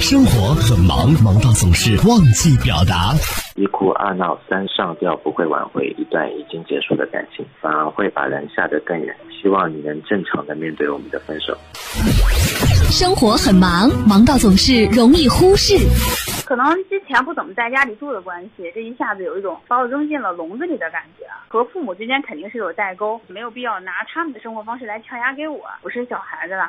生活很忙，忙到总是忘记表达。一哭二闹三上吊，不会挽回一段已经结束的感情，反而会把人吓得更远。希望你能正常的面对我们的分手。生活很忙，忙到总是容易忽视。可能之前不怎么在家里住的关系，这一下子有一种把我扔进了笼子里的感觉。和父母之间肯定是有代沟，没有必要拿他们的生活方式来强压给我。我是小孩子了。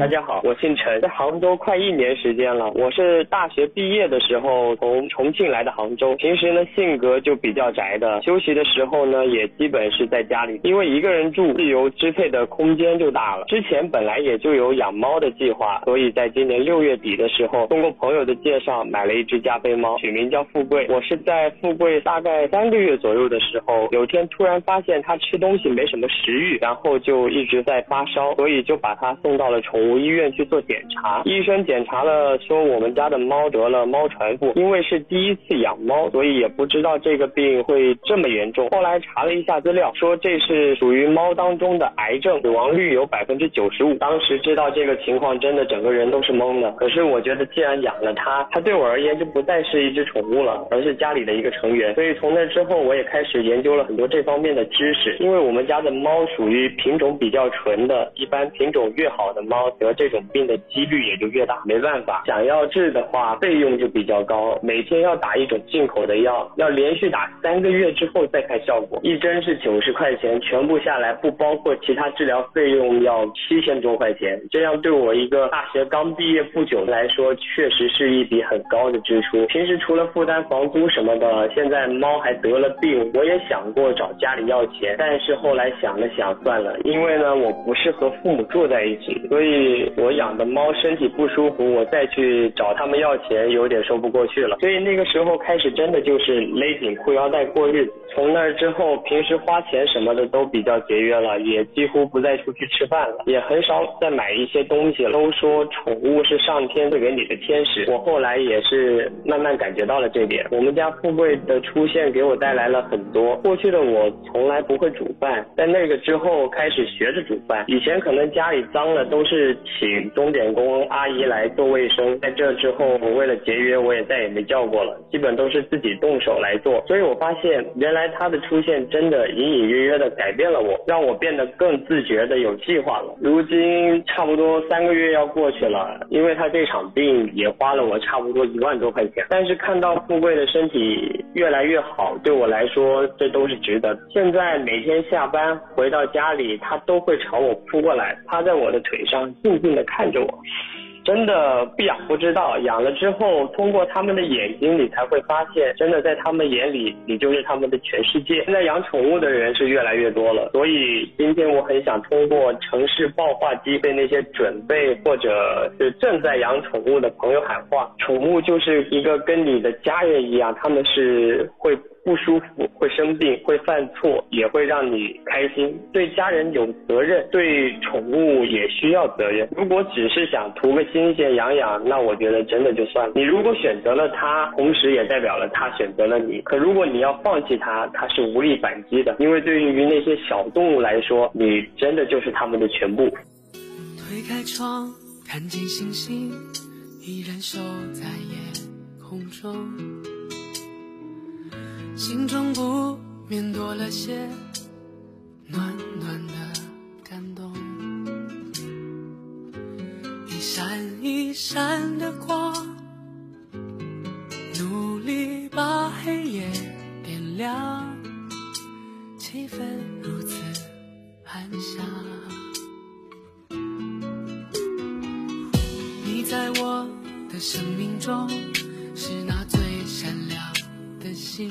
大家好，我姓陈，在杭州快一年时间了。我是大学毕业的时候从重庆来的杭州，平时呢性格就比较宅的，休息的时候呢也基本是在家里，因为一个人住，自由支配的空间就大了。之前本来也就有养猫的计划，所以在今年六月底的时候，通过朋友的介绍买了一只加菲猫，取名叫富贵。我是在富贵大概三个月左右的时候，有天突然发现它吃东西没什么食欲，然后就一直在发烧，所以就把它送到了宠物。医院去做检查，医生检查了说我们家的猫得了猫传腹，因为是第一次养猫，所以也不知道这个病会这么严重。后来查了一下资料，说这是属于猫当中的癌症，死亡率有百分之九十五。当时知道这个情况，真的整个人都是懵的。可是我觉得既然养了它，它对我而言就不再是一只宠物了，而是家里的一个成员。所以从那之后，我也开始研究了很多这方面的知识。因为我们家的猫属于品种比较纯的，一般品种越好的猫。得这种病的几率也就越大，没办法，想要治的话费用就比较高，每天要打一种进口的药，要连续打三个月之后再看效果，一针是九十块钱，全部下来不包括其他治疗费用要七千多块钱，这样对我一个大学刚毕业不久来说，确实是一笔很高的支出。平时除了负担房租什么的，现在猫还得了病，我也想过找家里要钱，但是后来想了想算了，因为呢我不是和父母住在一起，所以。我养的猫身体不舒服，我再去找他们要钱，有点说不过去了。所以那个时候开始，真的就是勒紧裤腰带过日子。从那之后，平时花钱什么的都比较节约了，也几乎不再出去吃饭了，也很少再买一些东西了。都说宠物是上天赐给你的天使，我后来也是慢慢感觉到了这点。我们家富贵的出现给我带来了很多。过去的我从来不会煮饭，在那个之后开始学着煮饭。以前可能家里脏了都是。请钟点工阿姨来做卫生，在这之后，我为了节约，我也再也没叫过了，基本都是自己动手来做。所以我发现，原来他的出现真的隐隐约约的改变了我，让我变得更自觉的有计划了。如今差不多三个月要过去了，因为他这场病也花了我差不多一万多块钱，但是看到富贵的身体越来越好，对我来说这都是值得。现在每天下班回到家里，他都会朝我扑过来，趴在我的腿上。静静的看着我，真的不养不知道，养了之后，通过他们的眼睛，你才会发现，真的在他们眼里，你就是他们的全世界。现在养宠物的人是越来越多了，所以今天我很想通过城市爆话机，被那些准备或者是正在养宠物的朋友喊话：宠物就是一个跟你的家人一样，他们是会。不舒服，会生病，会犯错，也会让你开心。对家人有责任，对宠物也需要责任。如果只是想图个新鲜养养，那我觉得真的就算了。你如果选择了它，同时也代表了它选择了你。可如果你要放弃它，它是无力反击的，因为对于那些小动物来说，你真的就是它们的全部。推开窗，看见星星依然守在夜空中。心中不免多了些暖暖的感动，一闪一闪的光，努力把黑夜点亮，气氛如此安详。你在我的生命中，是那最闪亮的星。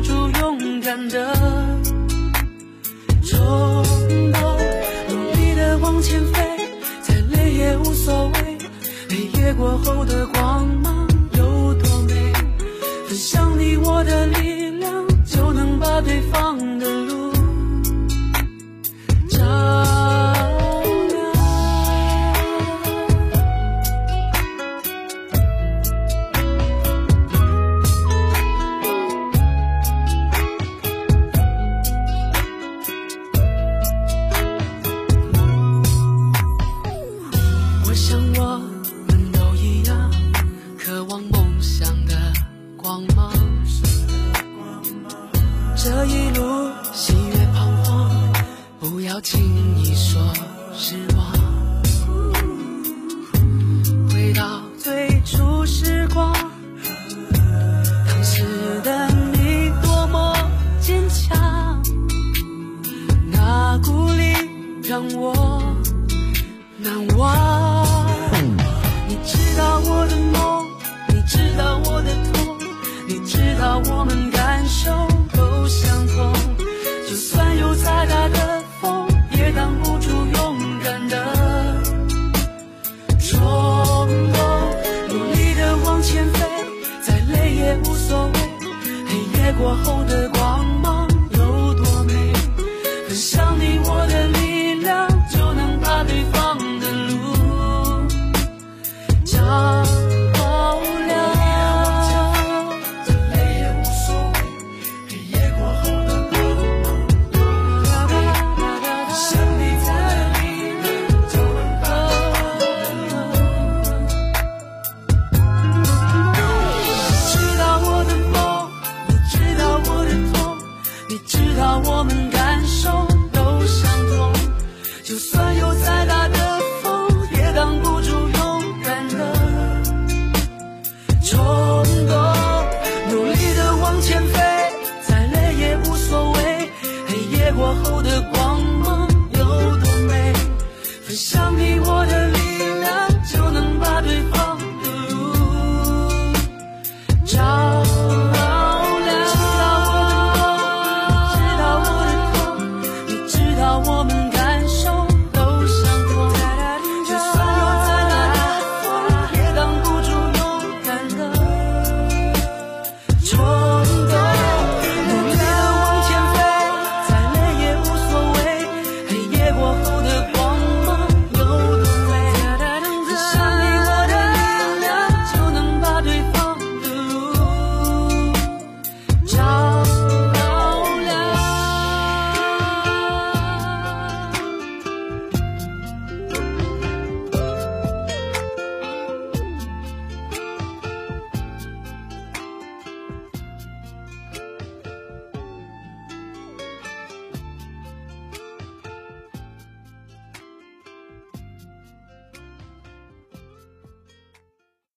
住勇敢的冲动。努力的往前飞，再累也无所谓。黑夜过后的光这一路喜悦彷徨，不要轻易。Show